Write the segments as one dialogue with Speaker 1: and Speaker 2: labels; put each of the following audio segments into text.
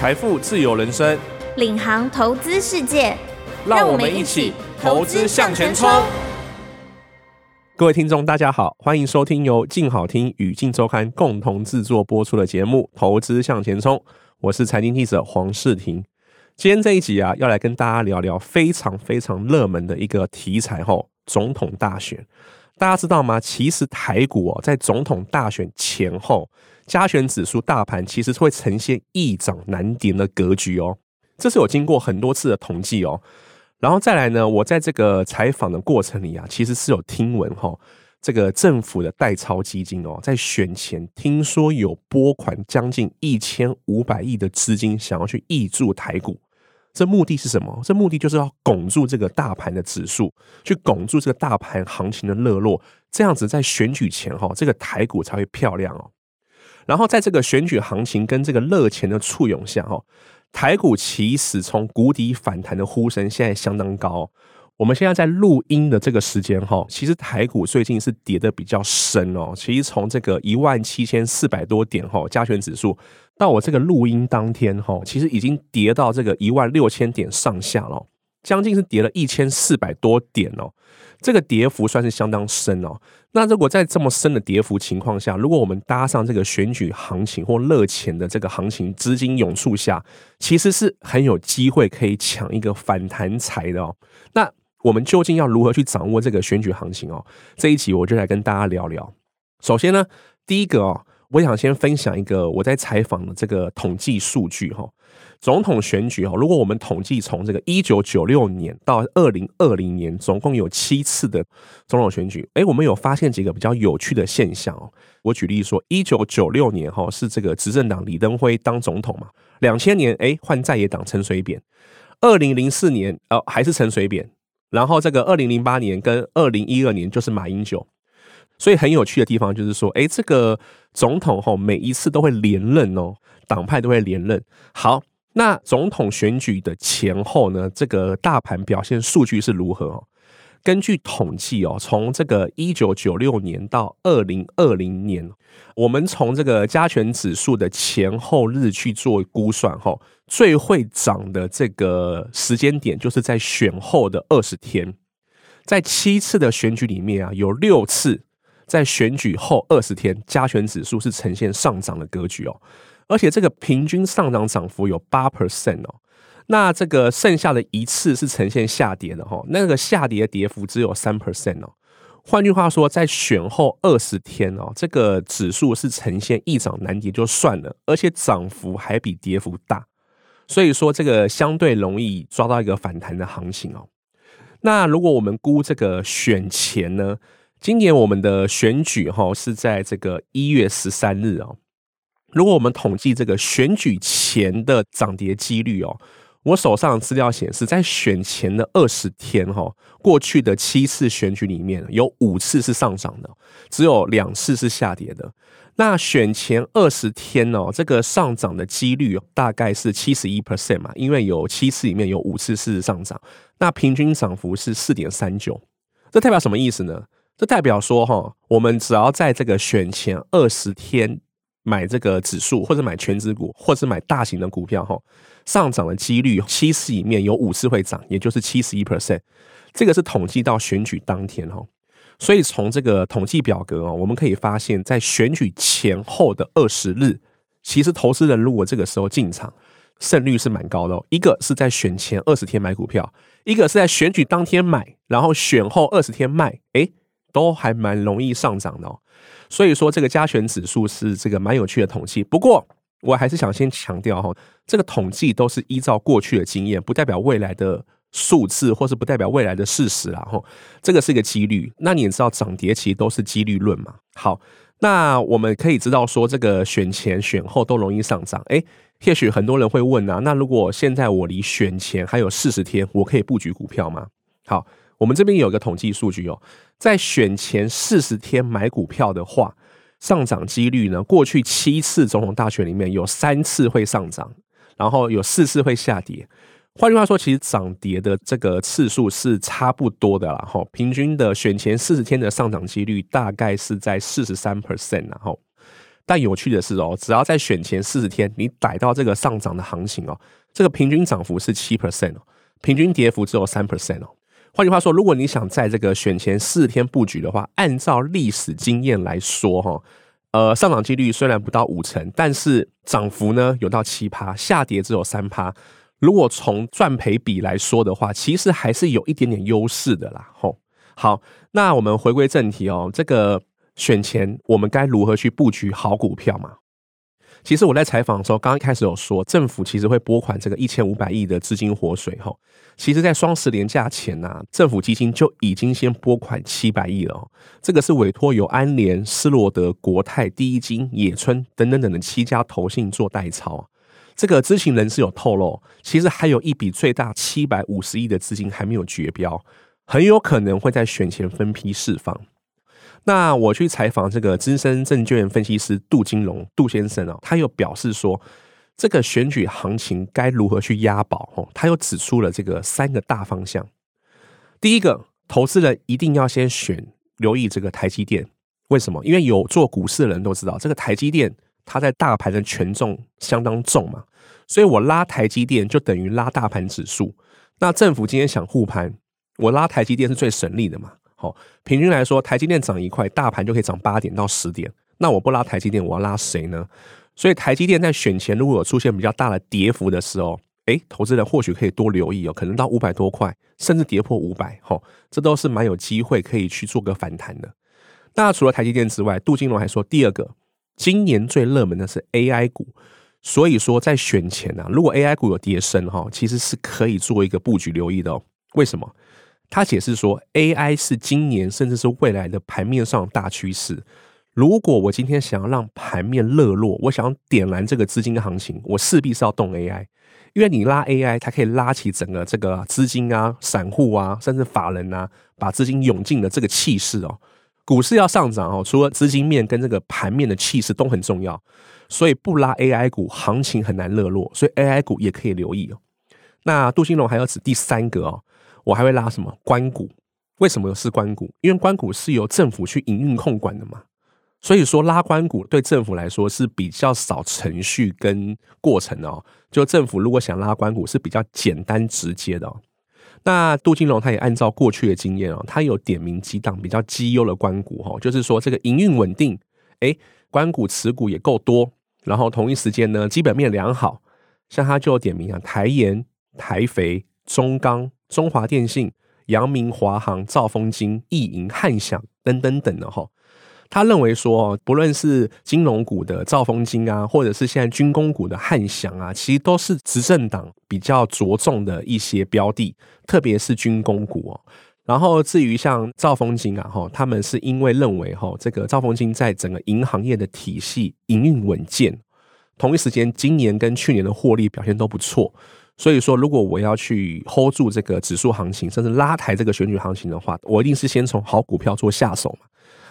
Speaker 1: 财富自由人生，
Speaker 2: 领航投资世界，
Speaker 1: 让我们一起投资向前冲。各位听众，大家好，欢迎收听由静好听与静周刊共同制作播出的节目《投资向前冲》，我是财经记者黄世廷。今天这一集啊，要来跟大家聊聊非常非常热门的一个题材吼，总统大选。大家知道吗？其实台股哦，在总统大选前后，加权指数大盘其实会呈现易涨难跌的格局哦。这是有经过很多次的统计哦。然后再来呢，我在这个采访的过程里啊，其实是有听闻哈，这个政府的代操基金哦，在选前听说有拨款将近一千五百亿的资金，想要去挹注台股。这目的是什么？这目的就是要拱住这个大盘的指数，去拱住这个大盘行情的热络，这样子在选举前哈，这个台股才会漂亮哦。然后在这个选举行情跟这个热钱的簇拥下哈，台股其实从谷底反弹的呼声现在相当高。我们现在在录音的这个时间哈，其实台股最近是跌的比较深哦。其实从这个一万七千四百多点哈，加权指数到我这个录音当天哈，其实已经跌到这个一万六千点上下了，将近是跌了一千四百多点哦。这个跌幅算是相当深哦。那如果在这么深的跌幅情况下，如果我们搭上这个选举行情或热钱的这个行情资金涌出下，其实是很有机会可以抢一个反弹财的哦。那我们究竟要如何去掌握这个选举行情哦？这一集我就来跟大家聊聊。首先呢，第一个哦，我想先分享一个我在采访的这个统计数据哈。总统选举哈，如果我们统计从这个一九九六年到二零二零年，总共有七次的总统选举，诶，我们有发现几个比较有趣的现象哦。我举例说，一九九六年哈是这个执政党李登辉当总统嘛，两千年诶换在野党陈水扁，二零零四年哦还是陈水扁。然后这个二零零八年跟二零一二年就是马英九，所以很有趣的地方就是说，哎，这个总统吼每一次都会连任哦，党派都会连任。好，那总统选举的前后呢，这个大盘表现数据是如何哦？根据统计哦，从这个一九九六年到二零二零年，我们从这个加权指数的前后日去做估算哈，最会涨的这个时间点就是在选后的二十天，在七次的选举里面啊，有六次在选举后二十天加权指数是呈现上涨的格局哦，而且这个平均上涨涨幅有八 percent 哦。那这个剩下的一次是呈现下跌的哈，那个下跌跌幅只有三 percent 哦。换句话说，在选后二十天哦，这个指数是呈现易涨难跌就算了，而且涨幅还比跌幅大，所以说这个相对容易抓到一个反弹的行情哦。那如果我们估这个选前呢，今年我们的选举哈是在这个一月十三日哦。如果我们统计这个选举前的涨跌几率哦。我手上的资料显示，在选前的二十天，哈，过去的七次选举里面有五次是上涨的，只有两次是下跌的。那选前二十天哦，这个上涨的几率大概是七十一 percent 嘛，因为有七次里面有五次是上涨，那平均涨幅是四点三九。这代表什么意思呢？这代表说，哈，我们只要在这个选前二十天。买这个指数，或者买权值股，或者买大型的股票，哈，上涨的几率七次里面有五次会涨，也就是七十一 percent。这个是统计到选举当天，哈。所以从这个统计表格啊，我们可以发现，在选举前后的二十日，其实投资人如果这个时候进场，胜率是蛮高的哦。一个是在选前二十天买股票，一个是在选举当天买，然后选后二十天卖，诶，都还蛮容易上涨的哦。所以说，这个加权指数是这个蛮有趣的统计。不过，我还是想先强调哈，这个统计都是依照过去的经验，不代表未来的数字，或是不代表未来的事实啦。哈，这个是一个几率。那你也知道，涨跌其实都是几率论嘛。好，那我们可以知道说，这个选前选后都容易上涨。诶，也许很多人会问啊，那如果现在我离选前还有四十天，我可以布局股票吗？好。我们这边有一个统计数据哦，在选前四十天买股票的话，上涨几率呢？过去七次总统大选里面有三次会上涨，然后有四次会下跌。换句话说，其实涨跌的这个次数是差不多的啦。哈，平均的选前四十天的上涨几率大概是在四十三 percent，然后。但有趣的是哦，只要在选前四十天，你逮到这个上涨的行情哦，这个平均涨幅是七 percent 哦，平均跌幅只有三 percent 哦。换句话说，如果你想在这个选前四天布局的话，按照历史经验来说哈，呃，上涨几率虽然不到五成，但是涨幅呢有到七趴，下跌只有三趴。如果从赚赔比来说的话，其实还是有一点点优势的啦。吼，好，那我们回归正题哦，这个选前我们该如何去布局好股票嘛？其实我在采访的时候，刚刚一开始有说，政府其实会拨款这个一千五百亿的资金活水哈。其实，在双十连假前呐、啊，政府基金就已经先拨款七百亿了。这个是委托由安联、施罗德、国泰、第一金、野村等等等的七家投信做代操。这个知情人士有透露，其实还有一笔最大七百五十亿的资金还没有决标，很有可能会在选前分批释放。那我去采访这个资深证券分析师杜金龙杜先生啊，他又表示说，这个选举行情该如何去押宝？哦，他又指出了这个三个大方向。第一个，投资人一定要先选留意这个台积电，为什么？因为有做股市的人都知道，这个台积电它在大盘的权重相当重嘛，所以我拉台积电就等于拉大盘指数。那政府今天想护盘，我拉台积电是最省力的嘛。好，平均来说，台积电涨一块，大盘就可以涨八点到十点。那我不拉台积电，我要拉谁呢？所以台积电在选前如果有出现比较大的跌幅的时候，诶，投资人或许可以多留意哦，可能到五百多块，甚至跌破五百，吼，这都是蛮有机会可以去做个反弹的。那除了台积电之外，杜金龙还说，第二个，今年最热门的是 AI 股，所以说在选前啊，如果 AI 股有跌升哈，其实是可以做一个布局留意的哦。为什么？他解释说，AI 是今年甚至是未来的盘面上大趋势。如果我今天想要让盘面热络，我想要点燃这个资金的行情，我势必是要动 AI，因为你拉 AI，它可以拉起整个这个资金啊、散户啊，甚至法人啊，把资金涌进的这个气势哦。股市要上涨哦，除了资金面跟这个盘面的气势都很重要，所以不拉 AI 股，行情很难热络，所以 AI 股也可以留意哦。那杜兴龙还要指第三个哦。我还会拉什么官股？为什么是官股？因为官股是由政府去营运控管的嘛，所以说拉官股对政府来说是比较少程序跟过程哦。就政府如果想拉官股是比较简单直接的哦。那杜金龙他也按照过去的经验哦，他有点名几档比较绩优的官股哈，就是说这个营运稳定，诶，官股持股也够多，然后同一时间呢基本面良好，像他就点名啊，台盐、台肥、中钢。中华电信、阳明、华航、兆丰金、易银、汉翔等等等的哈，他认为说，不论是金融股的兆丰金啊，或者是现在军工股的汉翔啊，其实都是执政党比较着重的一些标的，特别是军工股哦。然后至于像兆丰金啊，哈，他们是因为认为哈，这个兆丰金在整个银行业的体系营运稳健，同一时间今年跟去年的获利表现都不错。所以说，如果我要去 hold 住这个指数行情，甚至拉抬这个选举行情的话，我一定是先从好股票做下手嘛。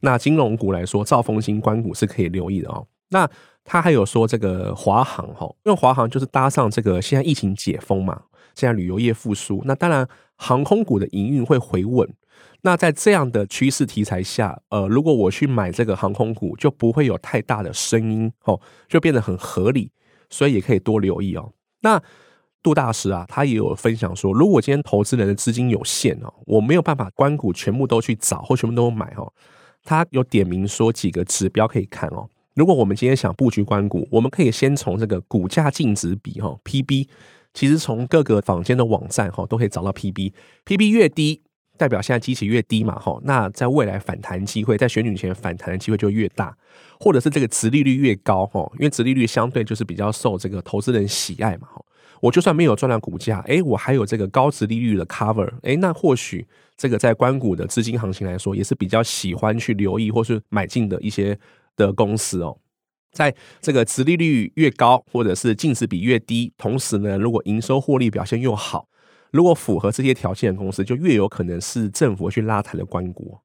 Speaker 1: 那金融股来说，兆丰金、关股是可以留意的哦。那他还有说这个华航哈，因为华航就是搭上这个现在疫情解封嘛，现在旅游业复苏，那当然航空股的营运会回稳。那在这样的趋势题材下，呃，如果我去买这个航空股，就不会有太大的声音哦，就变得很合理，所以也可以多留意哦。那杜大师啊，他也有分享说，如果今天投资人的资金有限哦，我没有办法关股全部都去找或全部都买哦。他有点名说几个指标可以看哦。如果我们今天想布局关股，我们可以先从这个股价净值比哈 PB，其实从各个坊间的网站哈都可以找到 PB，PB 越低代表现在基期越低嘛哈，那在未来反弹机会，在选举前反弹的机会就越大，或者是这个殖利率越高哈，因为殖利率相对就是比较受这个投资人喜爱嘛哈。我就算没有赚到股价，诶，我还有这个高殖利率的 cover，诶，那或许这个在关股的资金行情来说，也是比较喜欢去留意或是买进的一些的公司哦。在这个殖利率越高，或者是净值比越低，同时呢，如果营收获利表现又好，如果符合这些条件的公司，就越有可能是政府去拉抬的关股。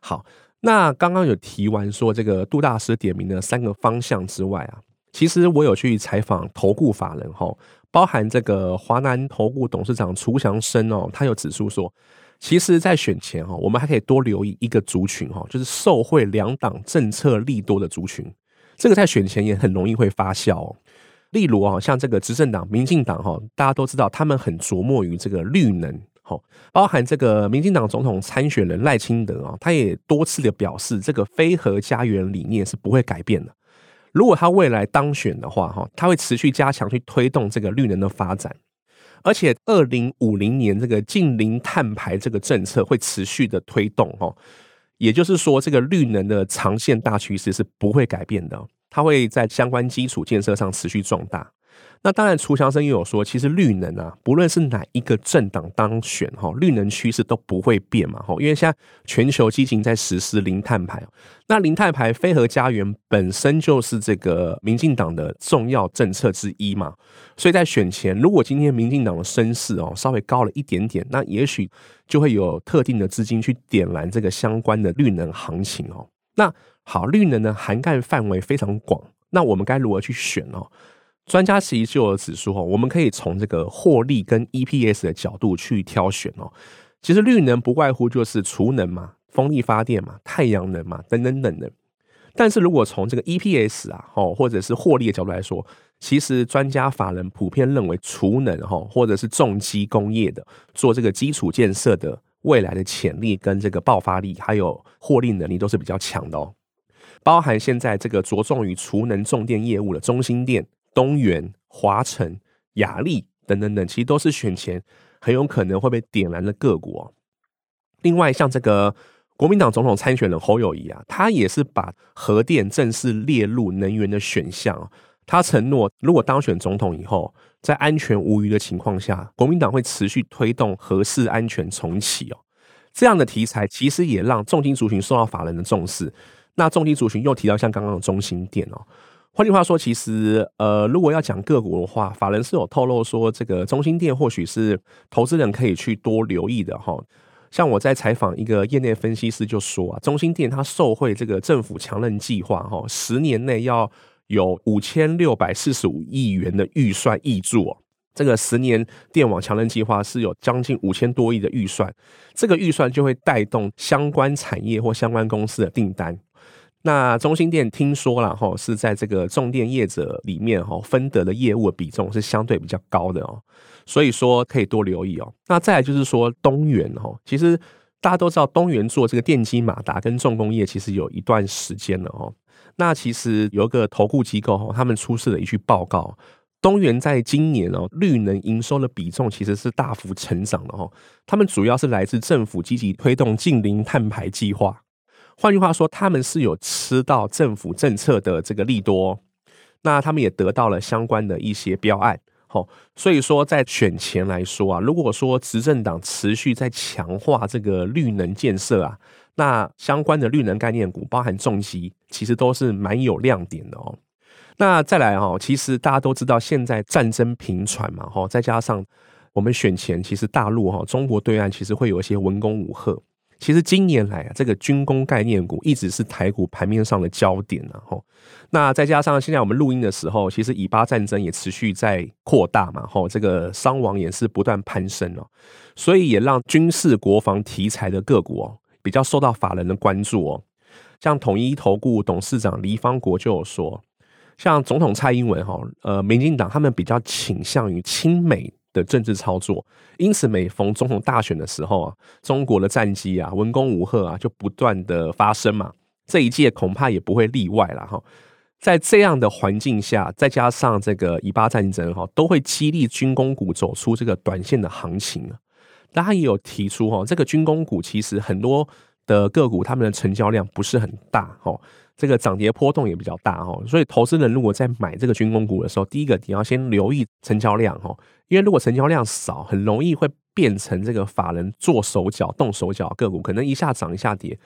Speaker 1: 好，那刚刚有提完说这个杜大师点名的三个方向之外啊，其实我有去采访投顾法人哈。包含这个华南投顾董事长楚祥生哦，他有指出说，其实，在选前哈，我们还可以多留意一个族群哈，就是受惠两党政策利多的族群。这个在选前也很容易会发酵。例如啊，像这个执政党民进党哈，大家都知道他们很琢磨于这个绿能，包含这个民进党总统参选人赖清德啊，他也多次的表示，这个非核家园理念是不会改变的。如果他未来当选的话哈，他会持续加强去推动这个绿能的发展，而且二零五零年这个近零碳排这个政策会持续的推动哈，也就是说，这个绿能的长线大趋势是不会改变的。它会在相关基础建设上持续壮大。那当然，楚强生也有说，其实绿能啊，不论是哪一个政党当选哈，绿能趋势都不会变嘛哈，因为现在全球基金在实施零碳排。那零碳排非核家园本身就是这个民进党的重要政策之一嘛，所以在选前，如果今天民进党的声势哦稍微高了一点点，那也许就会有特定的资金去点燃这个相关的绿能行情哦。那好，绿能呢，涵盖范围非常广，那我们该如何去选哦？专家其实就有指出哦，我们可以从这个获利跟 EPS 的角度去挑选哦。其实绿能不外乎就是储能嘛、风力发电嘛、太阳能嘛等等等等。但是如果从这个 EPS 啊，哦或者是获利的角度来说，其实专家法人普遍认为储能哈，或者是重机工业的做这个基础建设的未来的潜力跟这个爆发力，还有获利能力都是比较强的哦。包含现在这个着重于储能重电业务的中兴电、东元、华城、亚利等等等，其实都是选前很有可能会被点燃的个股。另外，像这个国民党总统参选人侯友谊啊，他也是把核电正式列入能源的选项。他承诺，如果当选总统以后，在安全无虞的情况下，国民党会持续推动核四安全重启哦。这样的题材其实也让重金族群受到法人的重视。那重金族群又提到像刚刚的中兴电哦，换句话说，其实呃，如果要讲个股的话，法人是有透露说，这个中兴电或许是投资人可以去多留意的哈。像我在采访一个业内分析师就说啊，中兴电它受惠这个政府强韧计划哈，十年内要有五千六百四十五亿元的预算挹注。这个十年电网强韧计划是有将近五千多亿的预算，这个预算就会带动相关产业或相关公司的订单。那中兴电听说了哈，是在这个重电业者里面哈，分得的业务的比重是相对比较高的哦，所以说可以多留意哦。那再来就是说东元哈，其实大家都知道东元做这个电机马达跟重工业其实有一段时间了哦。那其实有一个投顾机构哈，他们出示了一句报告，东元在今年哦绿能营收的比重其实是大幅成长的哦。他们主要是来自政府积极推动近零碳排计划。换句话说，他们是有吃到政府政策的这个利多，那他们也得到了相关的一些标案，吼，所以说在选前来说啊，如果说执政党持续在强化这个绿能建设啊，那相关的绿能概念股，包含重机，其实都是蛮有亮点的哦。那再来哈，其实大家都知道现在战争频传嘛，吼，再加上我们选前，其实大陆哈，中国对岸其实会有一些文攻武吓。其实今年来啊，这个军工概念股一直是台股盘面上的焦点，然后那再加上现在我们录音的时候，其实以巴战争也持续在扩大嘛，吼，这个伤亡也是不断攀升哦，所以也让军事国防题材的个股哦比较受到法人的关注哦。像统一投顾董事长黎方国就有说，像总统蔡英文哈，呃，民进党他们比较倾向于亲美。的政治操作，因此每逢总统大选的时候啊，中国的战机啊、文攻武吓啊，就不断的发生嘛。这一届恐怕也不会例外了哈。在这样的环境下，再加上这个以巴战争哈，都会激励军工股走出这个短线的行情啊。大家也有提出哈，这个军工股其实很多的个股，他们的成交量不是很大哈。这个涨跌波动也比较大哈，所以投资人如果在买这个军工股的时候，第一个你要先留意成交量哈，因为如果成交量少，很容易会变成这个法人做手脚、动手脚个股，可能一下涨一下跌，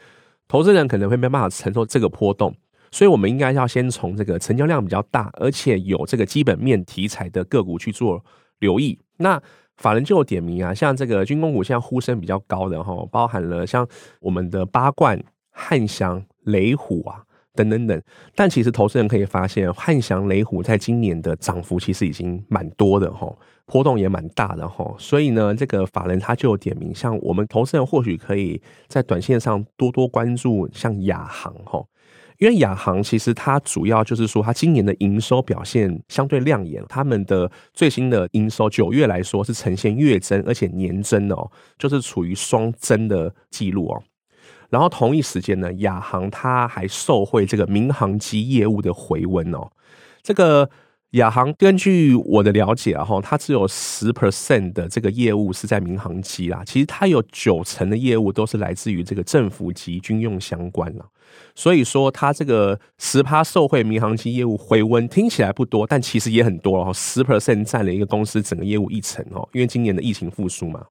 Speaker 1: 投资人可能会没办法承受这个波动，所以我们应该要先从这个成交量比较大，而且有这个基本面题材的个股去做留意。那法人就有点名啊，像这个军工股现在呼声比较高的哈，包含了像我们的八冠、汉翔、雷虎啊。等等等，但其实投资人可以发现，汉翔、雷虎在今年的涨幅其实已经蛮多的哈，波动也蛮大的哈，所以呢，这个法人他就有点名，像我们投资人或许可以在短线上多多关注像亚航哈，因为亚航其实它主要就是说，它今年的营收表现相对亮眼，他们的最新的营收九月来说是呈现月增，而且年增哦，就是处于双增的记录哦。然后同一时间呢，亚航它还受惠这个民航机业务的回温哦，这个。亚航根据我的了解啊，哈，它只有十 percent 的这个业务是在民航机啦。其实它有九成的业务都是来自于这个政府级军用相关啦。所以说，它这个十趴受惠民航机业务回温，听起来不多，但其实也很多哦。十 percent 占了一个公司整个业务一成哦，因为今年的疫情复苏嘛。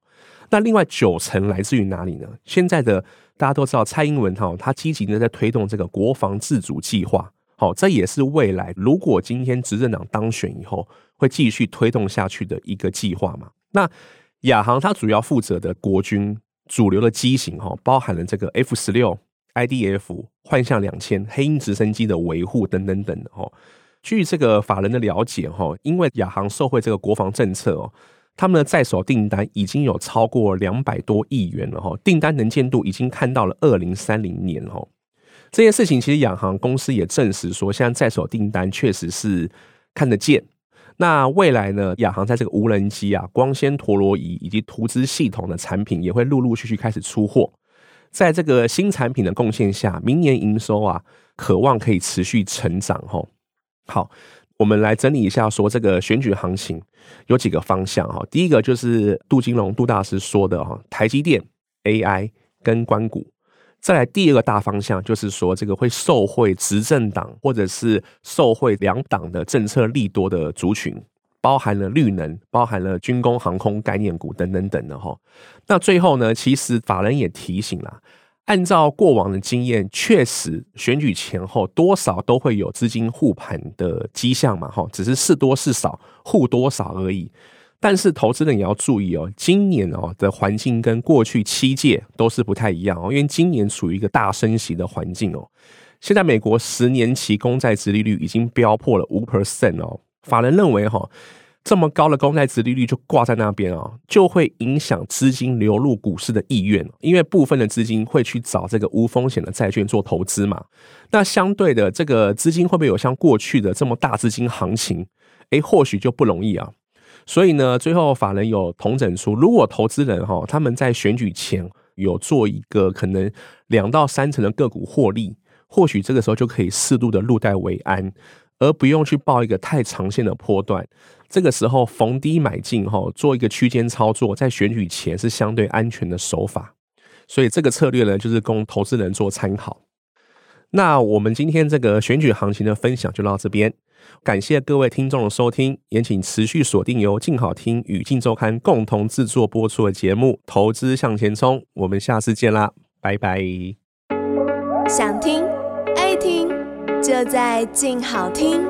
Speaker 1: 那另外九成来自于哪里呢？现在的大家都知道，蔡英文哈，他积极的在推动这个国防自主计划。好，这也是未来如果今天执政党当选以后会继续推动下去的一个计划嘛。那亚航它主要负责的国军主流的机型哈，包含了这个 F 十六、IDF、幻象两千、黑鹰直升机的维护等等等哈。据这个法人的了解哈，因为亚航受惠这个国防政策哦，他们的在手订单已经有超过两百多亿元了哈，订单能见度已经看到了二零三零年哈。这件事情其实亚航公司也证实说，现在在手订单确实是看得见。那未来呢，亚航在这个无人机啊、光纤陀螺仪以及图资系统的产品也会陆陆续续开始出货。在这个新产品的贡献下，明年营收啊，渴望可以持续成长。哈，好，我们来整理一下，说这个选举行情有几个方向哈。第一个就是杜金龙杜大师说的哈，台积电、AI 跟关谷。再来第二个大方向，就是说这个会受惠执政党或者是受惠两党的政策利多的族群，包含了绿能，包含了军工、航空概念股等等等的哈。那最后呢，其实法人也提醒了，按照过往的经验，确实选举前后多少都会有资金护盘的迹象嘛，哈，只是是多是少，护多少而已。但是投资人也要注意哦，今年哦的环境跟过去七届都是不太一样哦，因为今年处于一个大升息的环境哦。现在美国十年期公债殖利率已经飙破了五 percent 哦，法人认为哈，这么高的公债殖利率就挂在那边啊，就会影响资金流入股市的意愿，因为部分的资金会去找这个无风险的债券做投资嘛。那相对的，这个资金会不会有像过去的这么大资金行情？诶，或许就不容易啊。所以呢，最后法人有同整出，如果投资人哈他们在选举前有做一个可能两到三成的个股获利，或许这个时候就可以适度的入袋为安，而不用去抱一个太长线的波段。这个时候逢低买进哈，做一个区间操作，在选举前是相对安全的手法。所以这个策略呢，就是供投资人做参考。那我们今天这个选举行情的分享就到这边。感谢各位听众的收听，也请持续锁定由静好听与镜周刊共同制作播出的节目《投资向前冲》，我们下次见啦，拜拜！
Speaker 2: 想听，就在静好听。